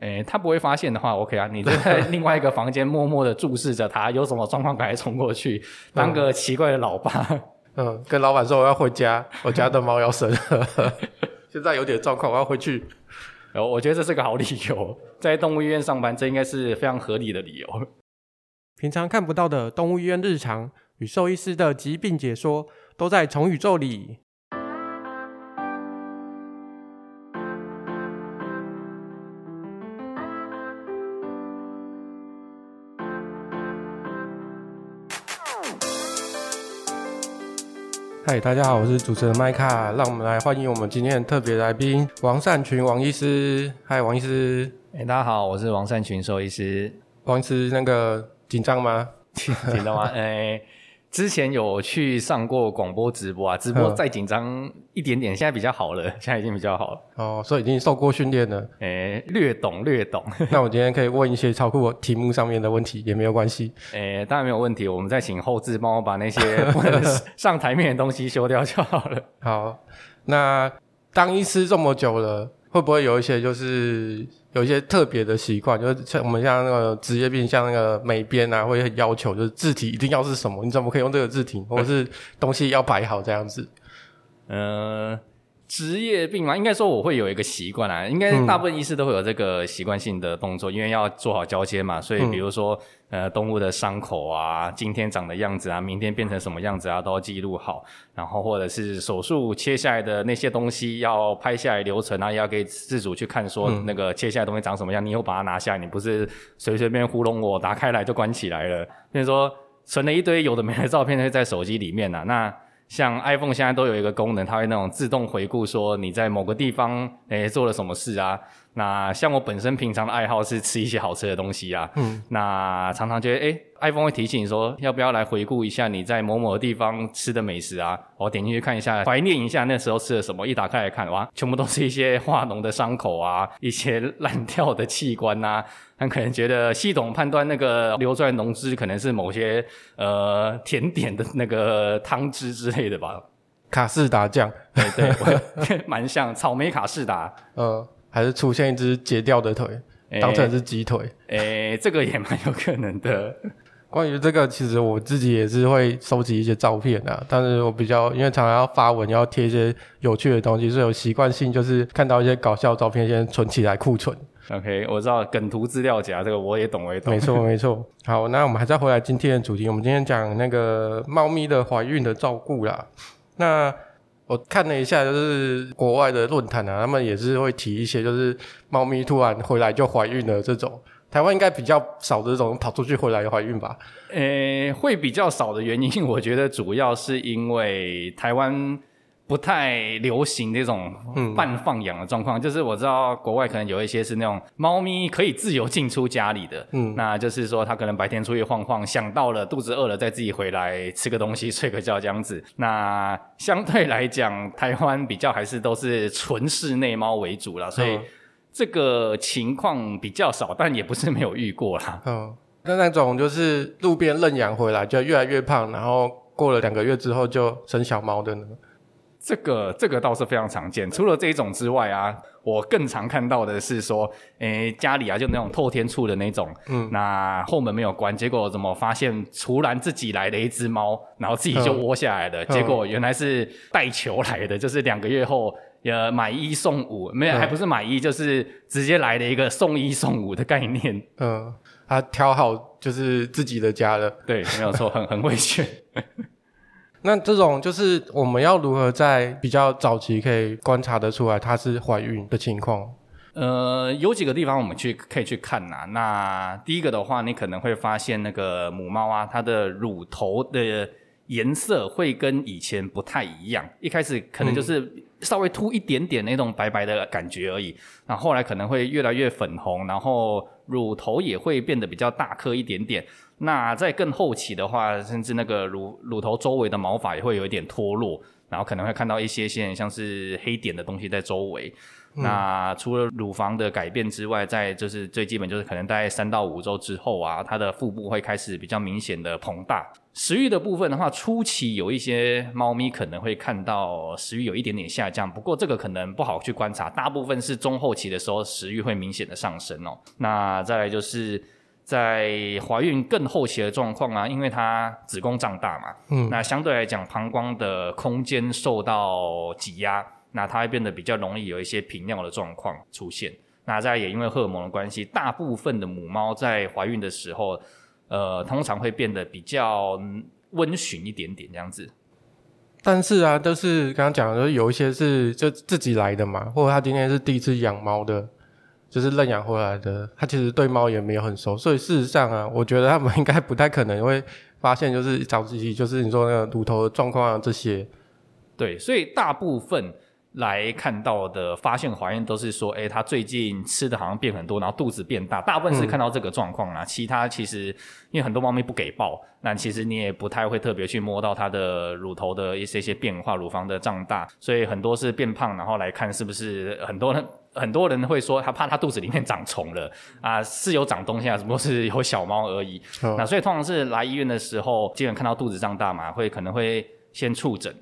诶，他不会发现的话，OK 啊，你就在 另外一个房间默默的注视着他，有什么状况赶快冲过去，当个奇怪的老爸。嗯，跟老板说我要回家，我家的猫要生了，现在有点状况，我要回去。然后我觉得这是个好理由，在动物医院上班，这应该是非常合理的理由。平常看不到的动物医院日常与兽医师的疾病解说，都在宠宇宙里。嗨，大家好，我是主持人麦卡，让我们来欢迎我们今天的特别来宾王善群王医师。嗨，王医师。哎，大家好，我是王善群兽医师。王医师，那个紧张吗？紧张吗？哎。之前有去上过广播直播啊，直播再紧张一点点，现在比较好了，现在已经比较好了。哦，所以已经受过训练了。诶、欸，略懂略懂。那我今天可以问一些超过题目上面的问题，也没有关系。诶、欸，当然没有问题，我们再请后置帮我把那些不能上台面的东西修掉就好了。好，那当医师这么久了，会不会有一些就是？有一些特别的习惯，就是像我们像那个职业病，像那个美编啊，会要求就是字体一定要是什么？你怎么可以用这个字体？或者是东西要摆好这样子？嗯、职业病嘛，应该说我会有一个习惯啊，应该大部分医师都会有这个习惯性的动作，嗯，因为要做好交接嘛，所以比如说，嗯、呃，动物的伤口啊，今天长的样子啊，明天变成什么样子啊，都要记录好，然后或者是手术切下来的那些东西要拍下来流程啊，要给自主去看，说那个切下来的东西长什么样，嗯，你又把它拿下来，你不是随随便糊弄我，打开来就关起来了，所以说存了一堆有的没的照片会在手机里面啊，那。像 iPhone 现在都有一个功能，它会那种自动回顾，说你在某个地方诶、做了什么事啊。那像我本身平常的爱好是吃一些好吃的东西啊，嗯，那常常觉得哎、欸、iPhone 会提醒你说要不要来回顾一下你在某某地方吃的美食啊。我点进去看一下，怀念一下那时候吃的什么。一打开来看，哇，全部都是一些化脓的伤口啊，一些烂掉的器官啊。他可能觉得系统判断那个流出来的脓汁可能是某些呃甜点的那个汤汁之类的吧，卡士达酱，对对，蛮像草莓卡士达，呃，还是出现一只截掉的腿，欸、当成是鸡腿，诶、欸，这个也蛮有可能的。关于这个，其实我自己也是会收集一些照片啊，但是我比较因为常常要发文，要贴一些有趣的东西，所以有习惯性就是看到一些搞笑照片，先存起来库存。OK，我知道梗图资料夹这个我也懂，我也懂。没错，没错。好，那我们还是要回来今天的主题。我们今天讲那个猫咪的怀孕的照顾啦。那我看了一下，就是国外的论坛啊，他们也是会提一些，就是猫咪突然回来就怀孕了这种。台湾应该比较少这种跑出去回来怀孕吧？诶、会比较少的原因，我觉得主要是因为台湾。不太流行这种半放养的状况，嗯，就是我知道国外可能有一些是那种猫咪可以自由进出家里的，嗯，那就是说它可能白天出去晃晃，想到了肚子饿了再自己回来吃个东西 睡个觉这样子。那相对来讲，台湾比较还是都是纯室内猫为主啦，所以这个情况比较少，但也不是没有遇过啦。嗯，那那种就是路边认养回来就越来越胖，然后过了两个月之后就生小猫的呢？这个这个倒是非常常见。除了这一种之外啊，我更常看到的是说，诶，家里啊就那种透天处的那种，嗯，那后门没有关，结果怎么发现突然自己来了一只猫，然后自己就窝下来了，嗯，结果原来是带球来的，就是两个月后呃买一送五，没有，还不是买一，就是直接来了一个送一送五的概念。嗯，他挑好就是自己的家了，对，没有错，很很会选。那这种就是我们要如何在比较早期可以观察得出来她是怀孕的情况？呃，有几个地方我们去可以去看呐。那第一个的话，你可能会发现那个母猫啊，它的乳头的颜色会跟以前不太一样。一开始可能就是稍微凸一点点那种白白的感觉而已，然后后来可能会越来越粉红，然后乳头也会变得比较大颗一点点。那在更后期的话，甚至那个乳乳头周围的毛发也会有一点脱落，然后可能会看到一些些像是黑点的东西在周围。嗯、那除了乳房的改变之外，在就是最基本就是可能大概三到五周之后啊，它的腹部会开始比较明显的膨大。食欲的部分的话，初期有一些猫咪可能会看到食欲有一点点下降，不过这个可能不好去观察，大部分是中后期的时候食欲会明显的上升哦。那再来就是在怀孕更后期的状况啊，因为它子宫胀大嘛，嗯，那相对来讲膀胱的空间受到挤压，那它会变得比较容易有一些频尿的状况出现。那再也因为荷尔蒙的关系，大部分的母猫在怀孕的时候。呃，通常会变得比较温驯一点点这样子，但是啊，都是刚刚讲的，有一些是就自己来的嘛，或者他今天是第一次养猫的，就是认养回来的，它其实对猫也没有很熟，所以事实上啊，我觉得他们应该不太可能会发现，就是早期就是你说那个乳头的状况啊这些，对，所以大部分。来看到的发现怀孕都是说，哎，它最近吃的好像变很多，然后肚子变大，大部分是看到这个状况啊。嗯、其他其实因为很多猫咪不给抱，那其实你也不太会特别去摸到它的乳头的一些些变化，乳房的胀大，所以很多是变胖，然后来看是不是很多人很多人会说他怕他肚子里面长虫了啊，是有长东西啊，只不过是有小猫而已。哦、那所以通常是来医院的时候，基本看到肚子胀大嘛，会可能会先触诊。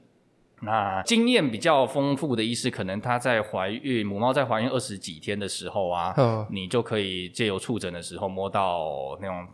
那经验比较丰富的医师，可能他在怀孕母猫在怀孕二十几天的时候啊，嗯、你就可以借由触诊的时候摸到那种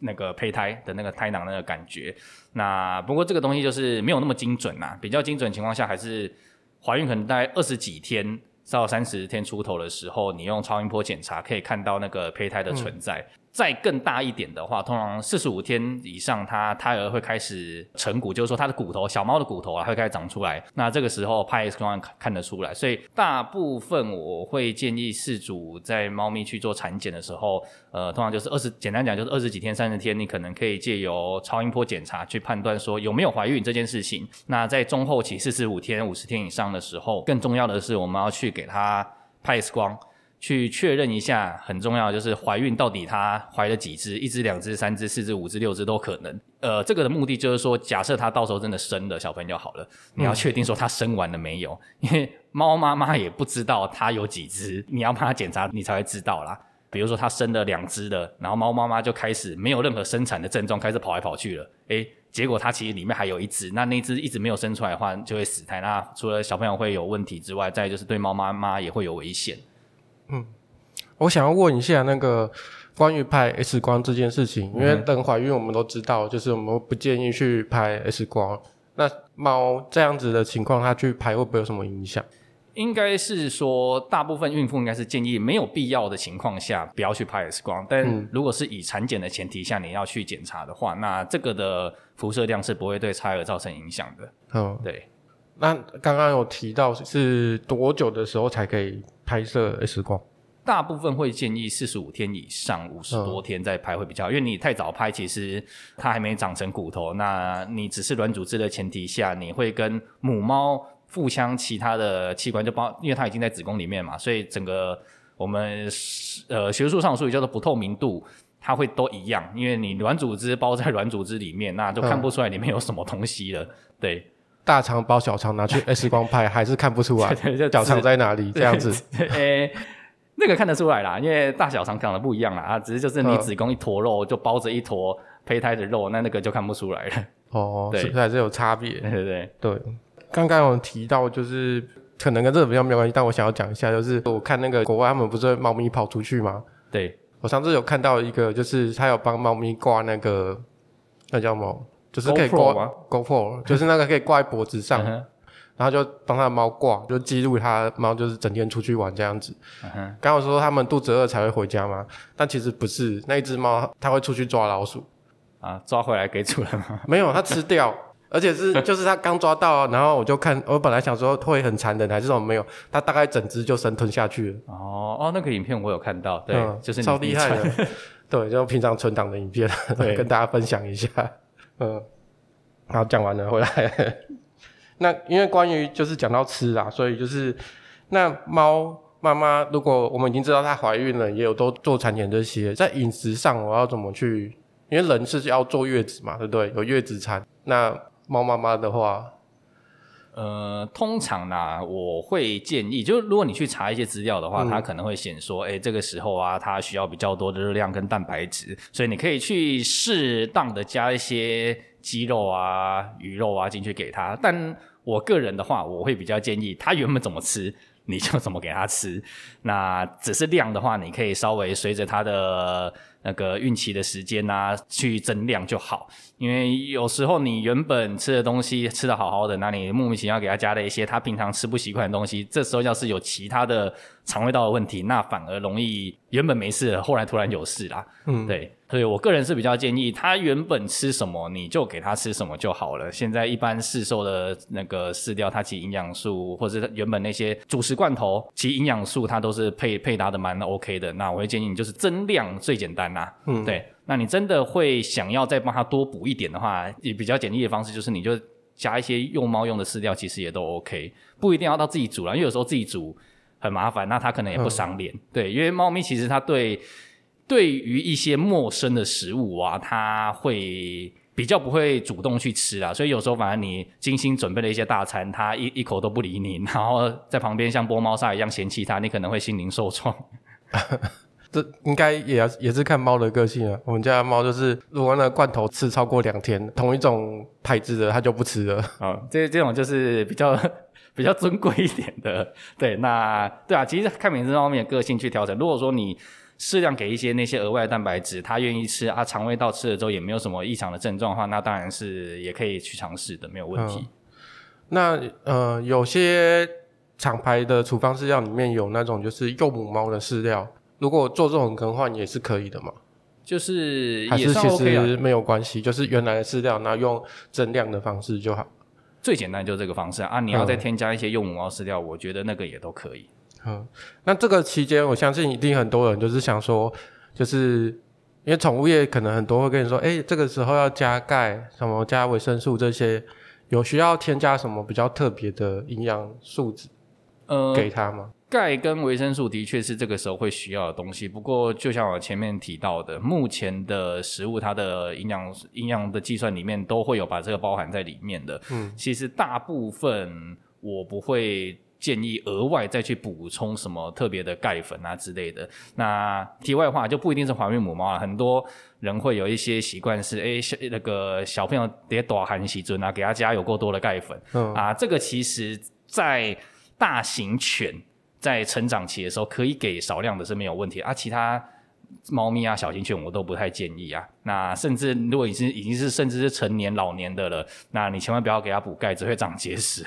那个胚胎的那个胎囊那个感觉。那不过这个东西就是没有那么精准呐，比较精准情况下还是怀孕可能大概二十几天到三十天出头的时候，你用超音波检查可以看到那个胚胎的存在。再更大一点的话，通常四十五天以上，它胎儿会开始成骨，就是说它的骨头，小猫的骨头啊，会开始长出来。那这个时候拍 X 光看得出来。所以大部分我会建议饲主在猫咪去做产检的时候，呃，通常就是二十，简单讲就是二十几天、三十天，你可能可以借由超音波检查去判断说有没有怀孕这件事情。那在中后期四十五天、五十天以上的时候，更重要的是我们要去给它拍 X 光。去确认一下，很重要，就是怀孕到底她怀了几只，一只、两只、三只、四只、五只、六只都可能。呃，这个的目的就是说，假设她到时候真的生了小朋友好了，你要确定说她生完了没有，因为猫妈妈也不知道她有几只，你要帮她检查，你才会知道啦。比如说她生了两只的，然后猫妈妈就开始没有任何生产的症状，开始跑来跑去了，诶，结果它其实里面还有一只，那那只一直没有生出来的话，就会死胎。那除了小朋友会有问题之外，再就是对猫妈妈也会有危险。嗯，我想要问一下那个关于拍 X 光这件事情，因为等怀孕我们都知道，就是我们不建议去拍 X 光。那猫这样子的情况，它去拍会不会有什么影响？应该是说，大部分孕妇应该是建议没有必要的情况下不要去拍 X 光。但如果是以产检的前提下你要去检查的话，那这个的辐射量是不会对胎儿造成影响的。嗯，对。那刚刚有提到是多久的时候才可以拍摄 X 光？大部分会建议四十五天以上，五十多天再拍会比较好，嗯、因为你太早拍，其实它还没长成骨头，那你只是软组织的前提下，你会跟母猫腹腔其他的器官就包，因为它已经在子宫里面嘛，所以整个我们呃学术上术语叫做不透明度，它会都一样，因为你软组织包在软组织里面，那就看不出来里面有什么东西了，嗯、对。大肠包小肠拿去 X 光拍还是看不出来，小肠在哪里这样子？诶、欸，那个看得出来啦，因为大小肠长得不一样啦，啊，只是就是你子宫一坨肉就包着一坨胚胎的肉，那那个就看不出来了。哦，对，是还是有差别。对对对，对。刚刚有提到就是可能跟这个比较没有关系，但我想要讲一下，就是我看那个国外他们不是猫咪跑出去吗？对，我上次有看到一个，就是他有帮猫咪挂那个那叫什么？就是可以挂 GoPro，就是那个可以挂在脖子上，然后就帮他的猫挂，就记录他猫就是整天出去玩这样子。刚好说他们肚子饿才会回家嘛，但其实不是，那一只猫它会出去抓老鼠啊，抓回来给主人吗？没有，它吃掉，而且是 就是它刚抓到，然后我就看，我本来想说会很残忍还是什么，没有，它大概整只就生吞下去了。哦哦，那个影片我有看到，对，就是超厉害的，对，就平常存档的影片，对，跟大家分享一下。嗯，好，讲完了，回来。那因为关于就是讲到吃啊，所以就是那猫妈妈，如果我们已经知道她怀孕了，也有都做产检这些，在饮食上我要怎么去？因为人是要坐月子嘛，对不对？有月子餐。那猫妈妈的话，呃，通常呢，我会建议，就是如果你去查一些资料的话，嗯、它可能会显说，哎，这个时候啊，它需要比较多的热量跟蛋白质，所以你可以去适当的加一些鸡肉啊、鱼肉啊进去给它。但我个人的话，我会比较建议，它原本怎么吃，你就怎么给它吃。那只是量的话，你可以稍微随着它的。那个孕期的时间啊，去增量就好。因为有时候你原本吃的东西吃的好好的，那你莫名其妙给他加了一些他平常吃不习惯的东西，这时候要是有其他的肠胃道的问题，那反而容易原本没事了，后来突然有事啦。嗯，对。所以我个人是比较建议，他原本吃什么你就给他吃什么就好了。现在一般市售的那个饲料，它其实营养素，或者是原本那些主食罐头，其实营养素它都是配配搭的蛮 OK 的。那我会建议你就是增量最简单啦。嗯，对。那你真的会想要再帮他多补一点的话，也比较简易的方式就是你就加一些用猫用的饲料，其实也都 OK，不一定要到自己煮了，因为有时候自己煮很麻烦，那它可能也不赏脸。嗯、对，因为猫咪其实它对。对于一些陌生的食物啊，它会比较不会主动去吃啊，所以有时候反而你精心准备了一些大餐，它一一口都不理你，然后在旁边像剥猫砂一样嫌弃它，你可能会心灵受创。这应该也要也是看猫的个性啊。我们家的猫就是，如果那个罐头吃超过两天，同一种牌子的它就不吃了。啊，这这种就是比较 比较尊贵一点的。对，那对啊，其实看每只猫咪的个性去调整。如果说你适量给一些那些额外的蛋白质，它愿意吃啊，肠胃道吃了之后也没有什么异常的症状的话，那当然是也可以去尝试的，没有问题。嗯、那呃，有些厂牌的处方饲料里面有那种就是幼母猫的饲料，如果做这种更换也是可以的嘛？就是也是其实没有关系，就是原来的饲料，然后用增量的方式就好。最简单就是这个方式啊，你要再添加一些幼母猫饲料，嗯、我觉得那个也都可以。嗯，那这个期间，我相信一定很多人就是想说，就是因为宠物业可能很多会跟你说，哎、欸，这个时候要加钙，什么加维生素这些，有需要添加什么比较特别的营养素质，呃，给他吗？钙跟维生素的确是这个时候会需要的东西，不过就像我前面提到的，目前的食物它的营养营养的计算里面都会有把这个包含在里面的。嗯，其实大部分我不会。建议额外再去补充什么特别的钙粉啊之类的。那题外话就不一定是怀孕母猫啊，很多人会有一些习惯是，哎，小那个小朋友得多含喜尊啊，给他加有够多的钙粉。嗯啊，这个其实在大型犬在成长期的时候可以给少量的是没有问题啊，其他猫咪啊小型犬我都不太建议啊。那甚至如果已经已经是甚至是成年老年的了，那你千万不要给它补钙，只会长结石。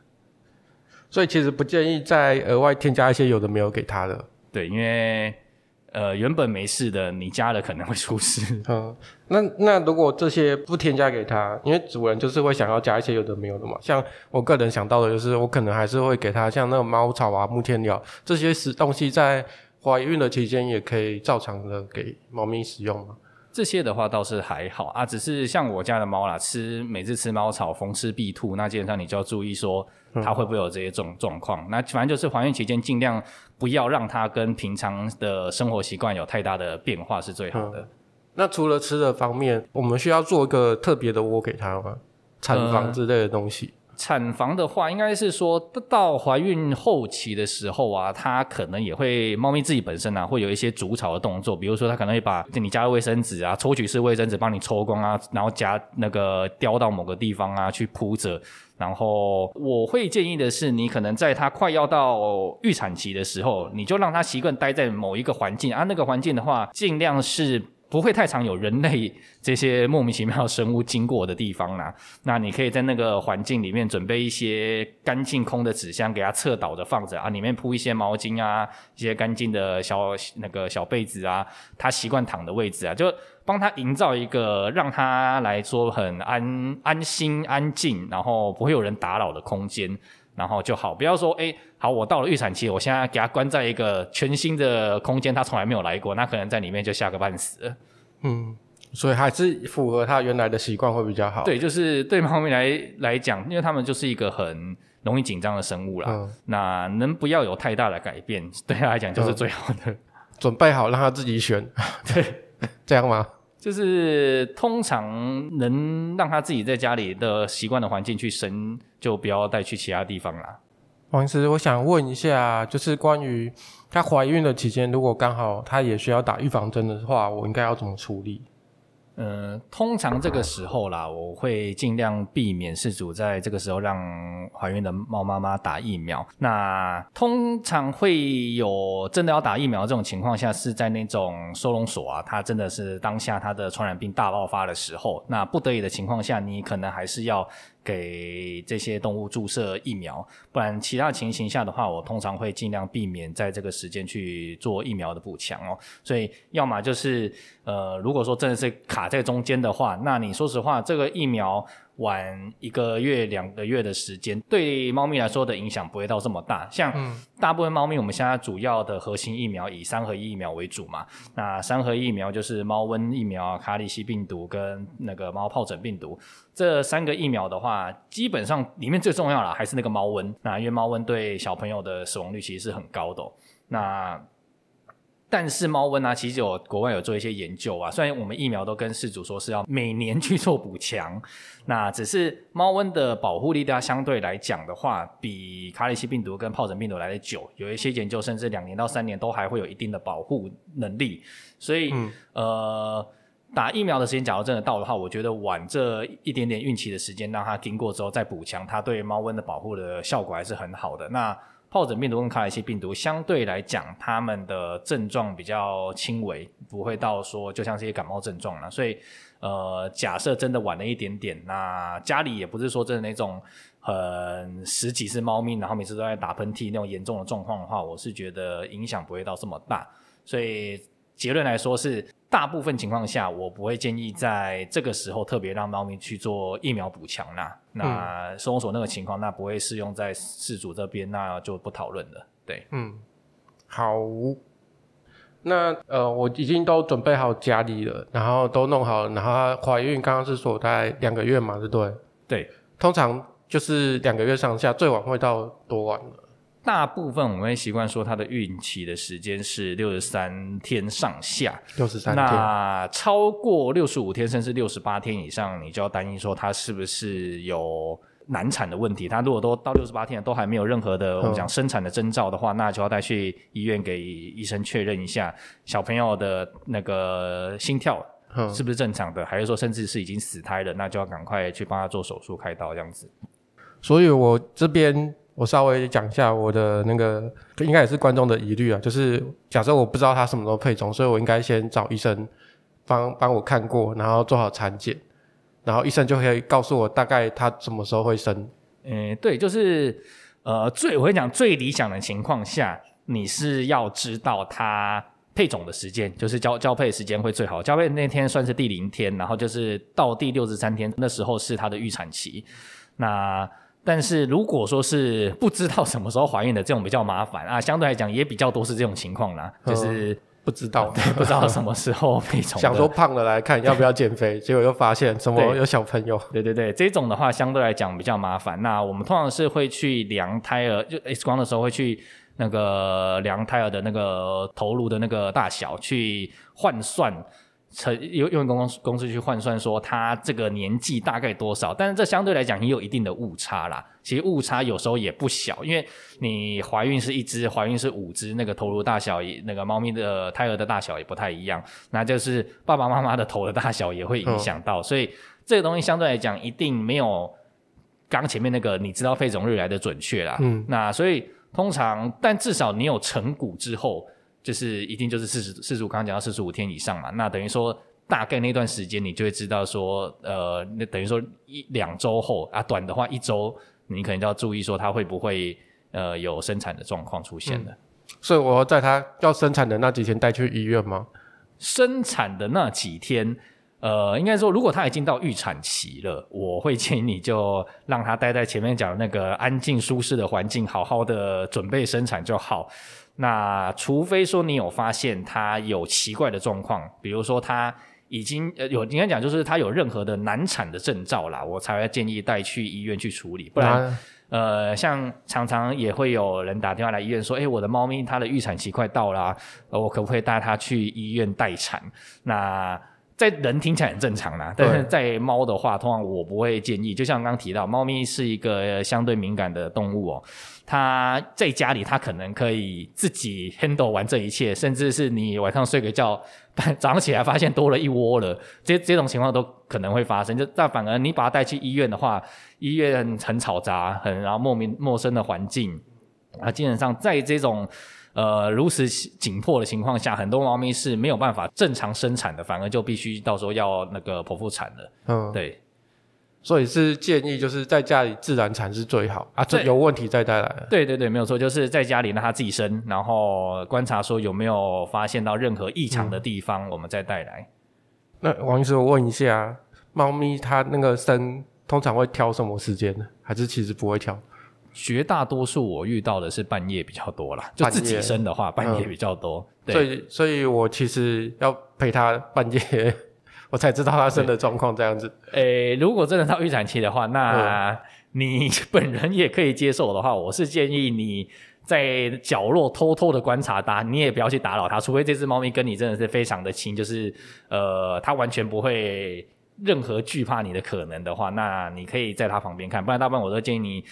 所以其实不建议再额外添加一些有的没有给它的。对，因为呃原本没事的，你加了可能会出事。嗯，那那如果这些不添加给他，因为主人就是会想要加一些有的没有的嘛。像我个人想到的就是，我可能还是会给他像那个猫草啊、木天鸟这些食东西，在怀孕的期间也可以照常的给猫咪使用嘛。这些的话倒是还好啊，只是像我家的猫啦，吃每次吃猫草逢吃必吐，那基本上你就要注意说它会不会有这些状状况。嗯、那反正就是怀孕期间尽量不要让它跟平常的生活习惯有太大的变化是最好的。嗯、那除了吃的方面，我们需要做一个特别的窝给它吗？产房之类的东西。嗯产房的话，应该是说到怀孕后期的时候啊，它可能也会猫咪自己本身啊，会有一些筑巢的动作，比如说它可能会把你家的卫生纸啊，抽取式卫生纸帮你抽光啊，然后夹那个叼到某个地方啊去铺着。然后我会建议的是，你可能在它快要到预产期的时候，你就让它习惯待在某一个环境啊，那个环境的话，尽量是。不会太常有人类这些莫名其妙生物经过的地方啦。那你可以在那个环境里面准备一些干净空的纸箱，给它侧倒着放着啊，里面铺一些毛巾啊，一些干净的小那个小被子啊，它习惯躺的位置啊，就帮它营造一个让它来说很安安心安静，然后不会有人打扰的空间。然后就好，不要说，哎，好，我到了预产期，我现在给它关在一个全新的空间，它从来没有来过，那可能在里面就吓个半死。嗯，所以还是符合它原来的习惯会比较好。对，就是对猫咪来来讲，因为它们就是一个很容易紧张的生物啦。嗯，那能不要有太大的改变，对它来讲就是最好的。嗯，准备好让它自己选，对，这样吗？就是通常能让他自己在家里的习惯的环境去生，就不要带去其他地方啦。王医师，我想问一下，就是关于她怀孕的期间，如果刚好她也需要打预防针的话，我应该要怎么处理？嗯，通常这个时候啦，我会尽量避免饲主在这个时候让怀孕的猫妈妈打疫苗。那通常会有真的要打疫苗这种情况下，是在那种收容所啊，它真的是当下它的传染病大爆发的时候，那不得已的情况下，你可能还是要。给这些动物注射疫苗，不然其他情形下的话，我通常会尽量避免在这个时间去做疫苗的补强哦。所以，要么就是呃，如果说真的是卡在中间的话，那你说实话，这个疫苗。晚一个月、两个月的时间，对猫咪来说的影响不会到这么大。像大部分猫咪，我们现在主要的核心疫苗以三合一疫苗为主嘛。那三合一疫苗就是猫瘟疫苗、卡里西病毒跟那个猫疱疹病毒。这三个疫苗的话，基本上里面最重要的还是那个猫瘟。那因为猫瘟对小朋友的死亡率其实是很高的哦。那但是猫瘟啊，其实有国外有做一些研究啊。虽然我们疫苗都跟饲主说是要每年去做补强，那只是猫瘟的保护力它相对来讲的话，比卡里西病毒跟疱疹病毒来的久。有一些研究甚至两年到三年都还会有一定的保护能力。所以，嗯、呃，打疫苗的时间假如真的到的话，我觉得晚这一点点孕期的时间，让它经过之后再补强，它对猫瘟的保护的效果还是很好的。那疱疹病毒跟卡里西病毒相对来讲，它们的症状比较轻微，不会到说就像这些感冒症状了。所以，呃，假设真的晚了一点点，那家里也不是说真的那种很十几只猫咪，然后每次都在打喷嚏那种严重的状况的话，我是觉得影响不会到这么大。所以结论来说是。大部分情况下，我不会建议在这个时候特别让猫咪去做疫苗补强啦。那收容所那个情况，那不会适用在饲主这边，那就不讨论了。对，嗯，好。那呃，我已经都准备好家里了，然后都弄好了，然后怀孕刚刚是说大概两个月嘛，对不对？对，通常就是两个月上下，最晚会到多晚呢？大部分我们会习惯说，它的孕期的时间是六十三天上下。六十三天。那超过六十五天，甚至六十八天以上，你就要担心说它是不是有难产的问题。它如果都到六十八天都还没有任何的我们讲生产的征兆的话，那就要带去医院给医生确认一下小朋友的那个心跳是不是正常的，还是说甚至是已经死胎了，那就要赶快去帮他做手术开刀这样子。所以我这边。我稍微讲一下我的那个，应该也是观众的疑虑啊，就是假设我不知道他什么时候配种，所以我应该先找医生帮帮我看过，然后做好产检，然后医生就可以告诉我大概他什么时候会生。嗯，对，就是呃，最我会讲最理想的情况下，你是要知道他配种的时间，就是交交配时间会最好。交配那天算是第零天，然后就是到第六十三天，那时候是他的预产期。那但是如果说是不知道什么时候怀孕的这种比较麻烦啊，相对来讲也比较多是这种情况啦，就是不知道，对，不知道什么时候配种，想说胖了来看要不要减肥，结果又发现什么有小朋友，对对对，这种的话相对来讲比较麻烦。那我们通常是会去量胎儿，就 X 光的时候会去那个量胎儿的那个头颅的那个大小，去换算。用用公司公司去换算说他这个年纪大概多少，但是这相对来讲也有一定的误差啦。其实误差有时候也不小，因为你怀孕是一只，怀孕是五只，那个头颅大小也那个猫咪的胎儿的大小也不太一样，那就是爸爸妈妈的头的大小也会影响到，所以这个东西相对来讲一定没有刚前面那个你知道费总日来的准确啦。嗯，那所以通常，但至少你有成骨之后。就是一定就是四十四十五，刚刚讲到四十五天以上嘛，那等于说大概那段时间你就会知道说，呃，那等于说一两周后啊，短的话一周，你可能就要注意说它会不会呃有生产的状况出现了。嗯，所以我要在它要生产的那几天带去医院吗？生产的那几天，呃，应该说如果他已经到预产期了，我会建议你就让它待在前面讲的那个安静舒适的环境，好好的准备生产就好。那除非说你有发现他有奇怪的状况，比如说他已经呃有应该讲就是他有任何的难产的征兆啦，我才会建议带去医院去处理。不然，啊、呃，像常常也会有人打电话来医院说，诶，我的猫咪它的预产期快到了，呃，我可不可以带它去医院待产？那在人听起来很正常啦，但是在猫的话，通常我不会建议。就像刚刚提到，猫咪是一个相对敏感的动物哦，它在家里它可能可以自己 handle 完这一切，甚至是你晚上睡个觉，早上起来发现多了一窝了，这 这种情况都可能会发生。就但反而你把它带去医院的话，医院很嘈杂，很然后莫名陌生的环境啊，基本上在这种。呃，如此紧迫的情况下，很多猫咪是没有办法正常生产的，反而就必须到时候要那个剖腹产了。嗯，对，所以是建议就是在家里自然产是最好啊，这有问题再带来。对对对，没有错，就是在家里让它自己生，然后观察说有没有发现到任何异常的地方，嗯、我们再带来。那王医师，我问一下，猫咪它那个生通常会挑什么时间呢？还是其实不会挑？绝大多数我遇到的是半夜比较多啦，就自己生的话，半夜，半夜比较多。嗯、对，所以，所以我其实要陪他半夜，我才知道他生的状况这样子。诶、欸，如果真的到预产期的话，那你本人也可以接受的话，我是建议你在角落偷偷的观察它，你也不要去打扰它，除非这只猫咪跟你真的是非常的亲，就是呃，它完全不会任何惧怕你的可能的话，那你可以在它旁边看，不然大部分我都建议你。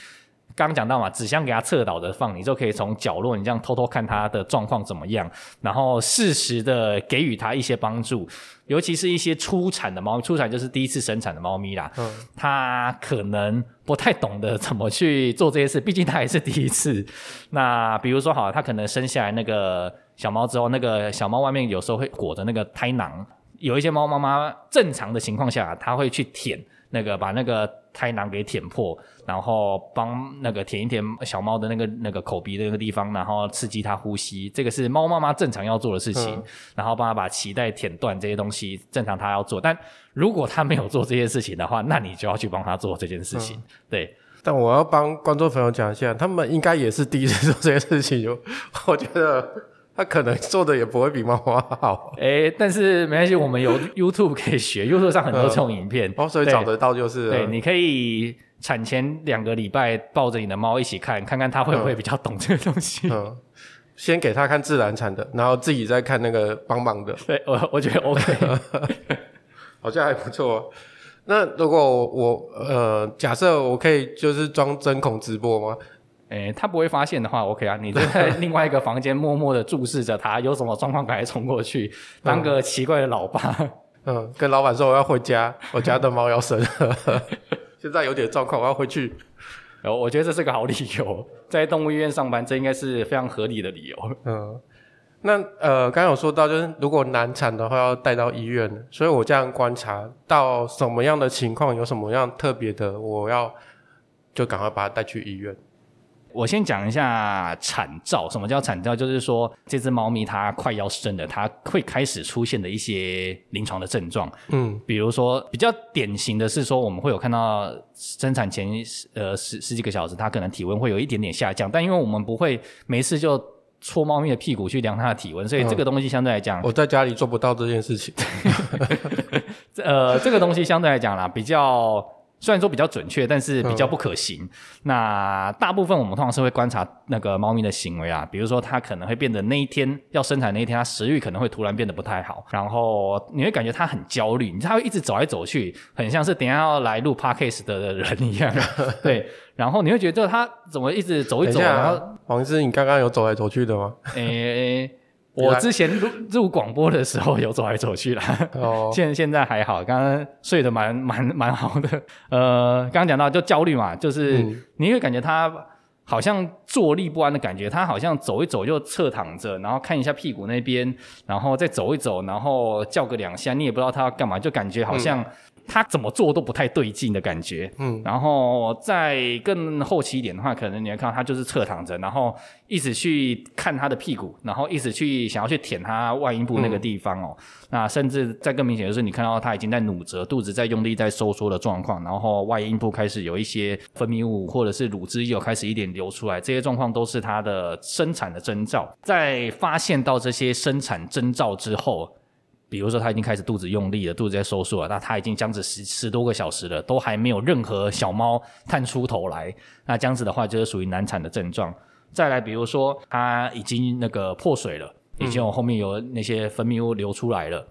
刚刚讲到嘛，纸箱给它侧倒着放，你就可以从角落，你这样偷偷看它的状况怎么样，然后适时的给予它一些帮助，尤其是一些初产的猫，初产就是第一次生产的猫咪啦，嗯，它可能不太懂得怎么去做这些事，毕竟它也是第一次。那比如说好，它可能生下来那个小猫之后，那个小猫外面有时候会裹着那个胎囊，有一些猫妈妈正常的情况下，它会去舔那个，把那个。胎囊给舔破，然后帮那个舔一舔小猫的那个那个口鼻的那个地方，然后刺激它呼吸，这个是猫妈妈正常要做的事情。嗯、然后帮它把脐带舔断这些东西，正常它要做。但如果它没有做这些事情的话，那你就要去帮它做这件事情。嗯、对。但我要帮观众朋友讲一下，他们应该也是第一次做这些事情，我 觉得。他可能做的也不会比妈妈好，哎、欸，但是没关系，我们有 YouTube 可以学，YouTube 上很多这种影片，哦，所以找得到就是，对，你可以产前两个礼拜抱着你的猫一起看，看看它会不会比较懂这个东西。嗯，先给他看自然产的，然后自己再看那个帮忙的。对，我我觉得 OK，好像还不错。那如果我呃，假设我可以就是装针孔直播吗？诶，他不会发现的话，OK 啊，你就在另外一个房间默默的注视着他，有什么状况赶快冲过去，当个奇怪的老爸。嗯，跟老板说我要回家，我家的猫要生了，现在有点状况，我要回去。哦，我觉得这是个好理由，在动物医院上班，这应该是非常合理的理由。嗯，那呃，刚刚有说到，就是如果难产的话要带到医院，所以我这样观察到什么样的情况，有什么样特别的，我要就赶快把它带去医院。我先讲一下产兆。什么叫产兆？就是说这只猫咪它快要生了，它会开始出现的一些临床的症状。嗯，比如说比较典型的是说，我们会有看到生产前呃十十几个小时，它可能体温会有一点点下降，但因为我们不会没事就搓猫咪的屁股去量它的体温，所以这个东西相对来讲，我在家里做不到这件事情。呃，这个东西相对来讲啦，比较。虽然说比较准确，但是比较不可行。嗯、那大部分我们通常是会观察那个猫咪的行为啊，比如说它可能会变得那一天要生产那一天，它食欲可能会突然变得不太好，然后你会感觉它很焦虑，它会一直走来走去，很像是等一下要来录 podcast 的人一样。对，然后你会觉得它怎么一直走一走？一然后黄医师，你刚刚有走来走去的吗？诶、欸。我之前录录广播的时候有走来走去啦，哦，现现在还好，刚刚睡得蛮蛮蛮好的。呃，刚刚讲到就焦虑嘛，就是你会感觉他好像坐立不安的感觉，他好像走一走就侧躺着，然后看一下屁股那边，然后再走一走，然后叫个两下，你也不知道他要干嘛，就感觉好像。他怎么做都不太对劲的感觉，嗯，然后再更后期一点的话，可能你会看到他就是侧躺着，然后一直去看他的屁股，然后一直去想要去舔他外阴部那个地方哦。嗯、那甚至再更明显的是，你看到他已经在努折肚子，在用力在收缩的状况，然后外阴部开始有一些分泌物或者是乳汁有开始一点流出来，这些状况都是他的生产的征兆。在发现到这些生产征兆之后。比如说，他已经开始肚子用力了，肚子在收缩了，那他已经僵直十十多个小时了，都还没有任何小猫探出头来。那这样子的话，就是属于难产的症状。再来，比如说他已经那个破水了，已经有后面有那些分泌物流出来了，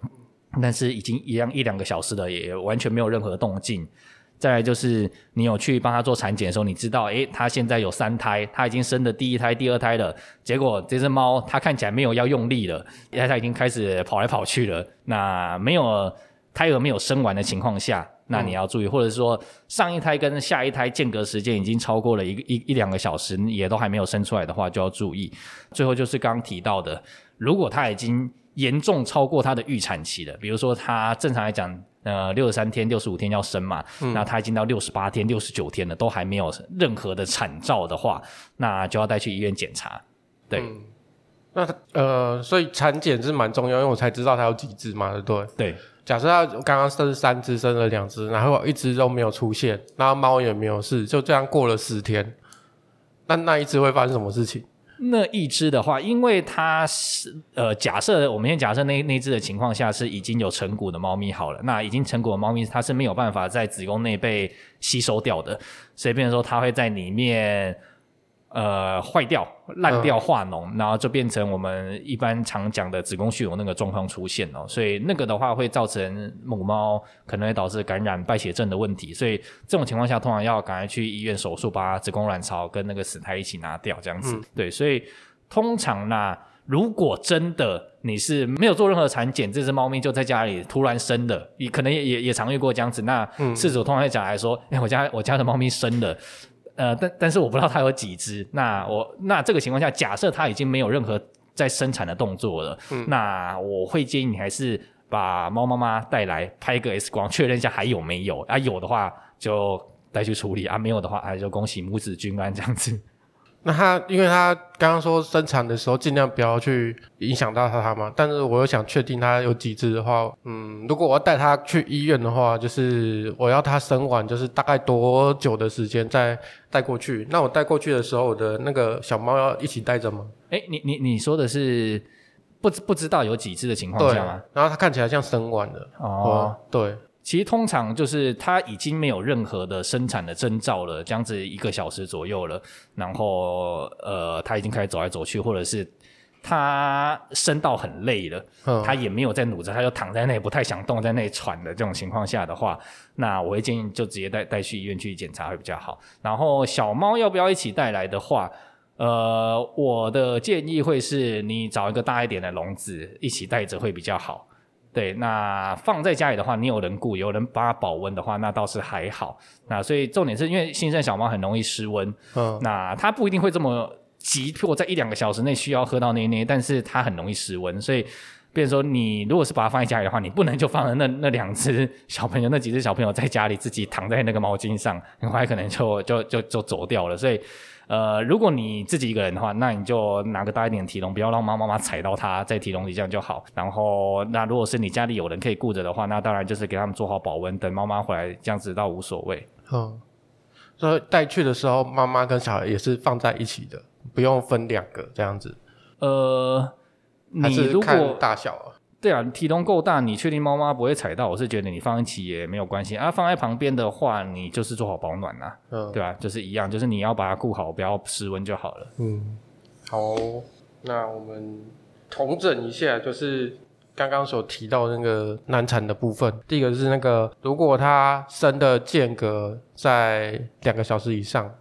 但是已经一样一两个小时了，也完全没有任何动静。再来就是你有去帮他做产检的时候，你知道，诶，他现在有三胎，他已经生了第一胎、第二胎了。结果这只猫它看起来没有要用力了，因为它已经开始跑来跑去了。那没有胎儿没有生完的情况下，那你要注意，嗯、或者说上一胎跟下一胎间隔时间已经超过了一个一一两个小时，也都还没有生出来的话，就要注意。最后就是刚刚提到的，如果它已经严重超过他的预产期了，比如说他正常来讲。呃，六十三天、六十五天要生嘛，嗯、那他已经到六十八天、六十九天了，都还没有任何的产兆的话，那就要带去医院检查。对，嗯、那呃，所以产检是蛮重要，因为我才知道他有几只嘛，对不对？对。假设他刚刚生三只，生了两只，然后一只都没有出现，然后猫也没有事，就这样过了十天，那那一只会发生什么事情？那一只的话，因为它是呃，假设我们先假设那那只的情况下是已经有成骨的猫咪好了，那已经成骨的猫咪它是没有办法在子宫内被吸收掉的，所以变说它会在里面。呃，坏掉、烂掉、化脓，嗯、然后就变成我们一般常讲的子宫蓄脓那个状况出现哦。所以那个的话会造成母猫可能会导致感染败血症的问题。所以这种情况下，通常要赶快去医院手术，把子宫卵巢跟那个死胎一起拿掉，这样子。嗯、对，所以通常呢，如果真的你是没有做任何产检，这只猫咪就在家里突然生的，你可能也也也常遇过这样子。那饲主通常会讲来说，哎、我家我家的猫咪生了。呃，但但是我不知道它有几只。那我那这个情况下，假设它已经没有任何在生产的动作了，嗯、那我会建议你还是把猫妈妈带来拍个 X 光，确认一下还有没有。啊，有的话就带去处理；啊，没有的话，哎，就恭喜母子均安这样子。那他，因为他刚刚说生产的时候尽量不要去影响到他他嘛，但是我又想确定他有几只的话，嗯，如果我要带他去医院的话，就是我要他生完，就是大概多久的时间再带过去？那我带过去的时候，我的那个小猫要一起带着吗？哎、欸，你你你说的是不不知道有几只的情况下吗？然后它看起来像生完的哦，对。其实通常就是它已经没有任何的生产的征兆了，这样子一个小时左右了，然后呃，它已经开始走来走去，或者是它生到很累了，它、嗯、也没有在努着，它就躺在那里不太想动，在那里喘的这种情况下的话，那我会建议就直接带带去医院去检查会比较好。然后小猫要不要一起带来的话，呃，我的建议会是你找一个大一点的笼子一起带着会比较好。对，那放在家里的话，你有人顾，有人帮它保温的话，那倒是还好。那所以重点是因为新生小猫很容易失温，嗯，那它不一定会这么急迫，在一两个小时内需要喝到奶奶，但是它很容易失温，所以，比如说你如果是把它放在家里的话，你不能就放了那那两只小朋友，那几只小朋友在家里自己躺在那个毛巾上，很快可能就就就就走掉了，所以。呃，如果你自己一个人的话，那你就拿个大一点的提笼，不要让猫妈妈踩到它在提笼里，这样就好。然后，那如果是你家里有人可以顾着的话，那当然就是给他们做好保温，等妈妈回来，这样子倒无所谓。嗯，所以带去的时候，妈妈跟小孩也是放在一起的，不用分两个这样子。呃，你如果还是看大小啊。对啊，体重够大，你确定猫妈不会踩到？我是觉得你放一起也没有关系啊。放在旁边的话，你就是做好保暖啊，嗯，对吧、啊？就是一样，就是你要把它顾好，不要失温就好了。嗯，好，那我们统整一下，就是刚刚所提到那个难产的部分。第一个是那个，如果它生的间隔在两个小时以上。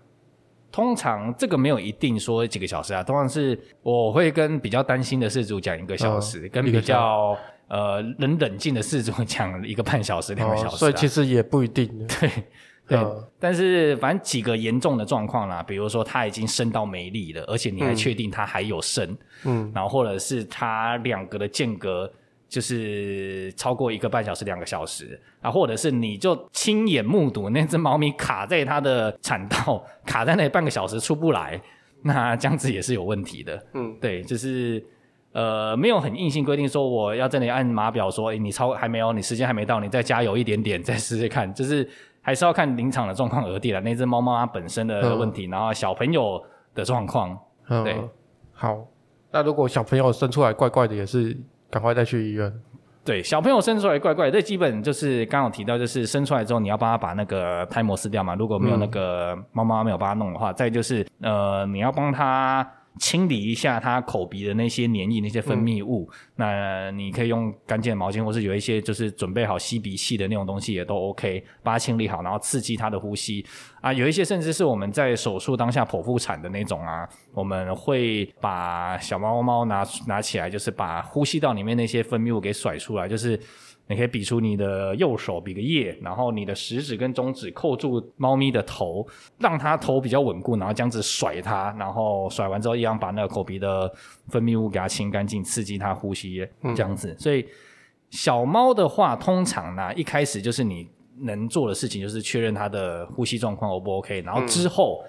通常这个没有一定说几个小时啊，通常是我会跟比较担心的事主讲一个小时，哦、跟比较呃能冷静的事主讲一个半小时、两个小时、啊哦。所以其实也不一定。对 对，嗯、但是反正几个严重的状况啦，比如说他已经升到没力了，而且你还确定他还有升，嗯，然后或者是他两个的间隔。就是超过一个半小时、两个小时啊，或者是你就亲眼目睹那只猫咪卡在它的产道，卡在那半个小时出不来，那这样子也是有问题的。嗯，对，就是呃，没有很硬性规定说我要这里按码表说，诶，你超还没有，你时间还没到，你再加油一点点，再试试看，就是还是要看临场的状况而定了。那只猫妈妈本身的问题，嗯、然后小朋友的状况。嗯、对，好，那如果小朋友生出来怪怪的，也是。赶快带去医院。对，小朋友生出来怪怪，这基本就是刚刚有提到，就是生出来之后你要帮他把那个胎膜撕掉嘛。如果没有那个妈妈没有帮他弄的话，嗯、再就是呃，你要帮他清理一下它口鼻的那些黏液、那些分泌物。嗯、那你可以用干净的毛巾，或是有一些就是准备好吸鼻器的那种东西也都 OK，把它清理好，然后刺激它的呼吸啊。有一些甚至是我们在手术当下剖腹产的那种啊，我们会把小猫猫拿拿起来，就是把呼吸道里面那些分泌物给甩出来，就是。你可以比出你的右手比个耶，然后你的食指跟中指扣住猫咪的头，让它头比较稳固，然后这样子甩它，然后甩完之后一样把那个口鼻的分泌物给它清干净，刺激它呼吸，这样子。嗯、所以小猫的话，通常呢一开始就是你能做的事情就是确认它的呼吸状况 O 不 OK，然后之后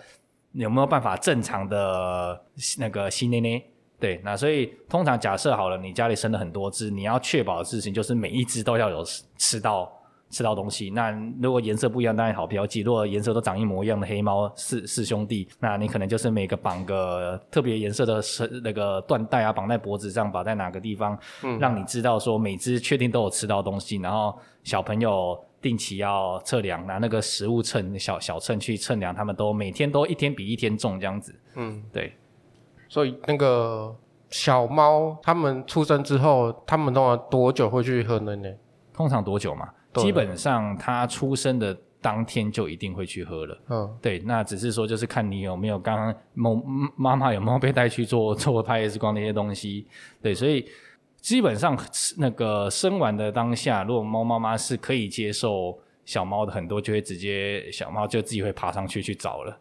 有没有办法正常的那个吸内内。对，那所以通常假设好了，你家里生了很多只，你要确保的事情就是每一只都要有吃到吃到东西。那如果颜色不一样，当然好标记。如果颜色都长一模一样的黑猫四四兄弟，那你可能就是每个绑个特别颜色的那个缎带啊，绑在脖子上，绑在哪个地方，嗯，让你知道说每只确定都有吃到东西。然后小朋友定期要测量，拿那个食物秤小小秤去称量，他们都每天都一天比一天重这样子。嗯，对。所以那个小猫，它们出生之后，它们通常多久会去喝奶奶？通常多久嘛？基本上它出生的当天就一定会去喝了。嗯，对，那只是说就是看你有没有刚刚猫妈妈有没有被带去做 做拍 X 光那些东西。对，所以基本上那个生完的当下，如果猫妈妈是可以接受小猫的，很多就会直接小猫就自己会爬上去去找了。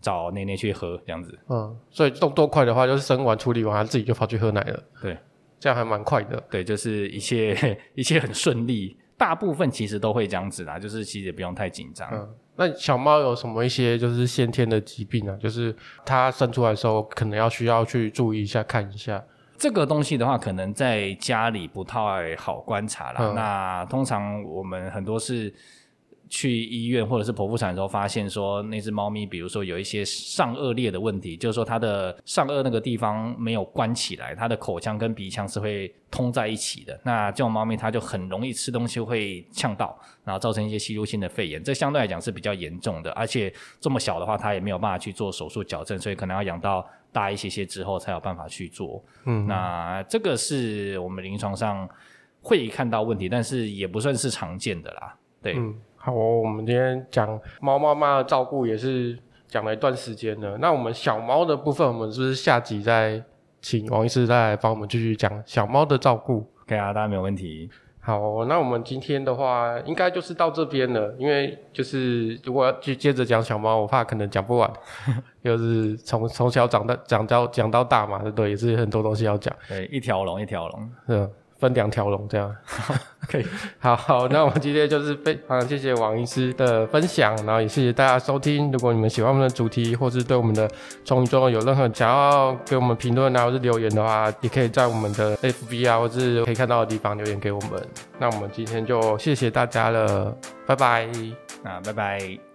找奶奶去喝这样子，嗯，所以动作快的话，就是生完处理完，他自己就跑去喝奶了。对，这样还蛮快的。对，就是一切 一切很顺利，大部分其实都会这样子啦，就是其实也不用太紧张。嗯，那小猫有什么一些就是先天的疾病啊？就是它生出来的时候，可能要需要去注意一下，看一下。这个东西的话，可能在家里不太好观察啦。嗯，那通常我们很多是。去医院或者是剖腹产的时候，发现说那只猫咪，比如说有一些上颚裂的问题，就是说它的上颚那个地方没有关起来，它的口腔跟鼻腔是会通在一起的。那这种猫咪它就很容易吃东西会呛到，然后造成一些吸入性的肺炎，这相对来讲是比较严重的。而且这么小的话，它也没有办法去做手术矫正，所以可能要养到大一些些之后才有办法去做。嗯，那这个是我们临床上会看到问题，但是也不算是常见的啦。对。嗯好，我们今天讲猫妈妈的照顾也是讲了一段时间了。那我们小猫的部分，我们是不是下集再请王医师再来帮我们继续讲小猫的照顾？可以啊，当然没有问题。好，那我们今天的话，应该就是到这边了。因为就是如果要接接着讲小猫，我怕可能讲不完。就是从从小长到讲到讲到大嘛，对不对？也是很多东西要讲。对，一条龙一条龙。是。分两条龙这样，可以，好好，那我们今天就是非常谢谢王医师的分享，然后也谢谢大家收听。如果你们喜欢我们的主题，或是对我们的宠物中有任何想要给我们评论啊，或是留言的话，也可以在我们的 FB 啊，或是可以看到的地方留言给我们。那我们今天就谢谢大家了，拜拜，那拜拜。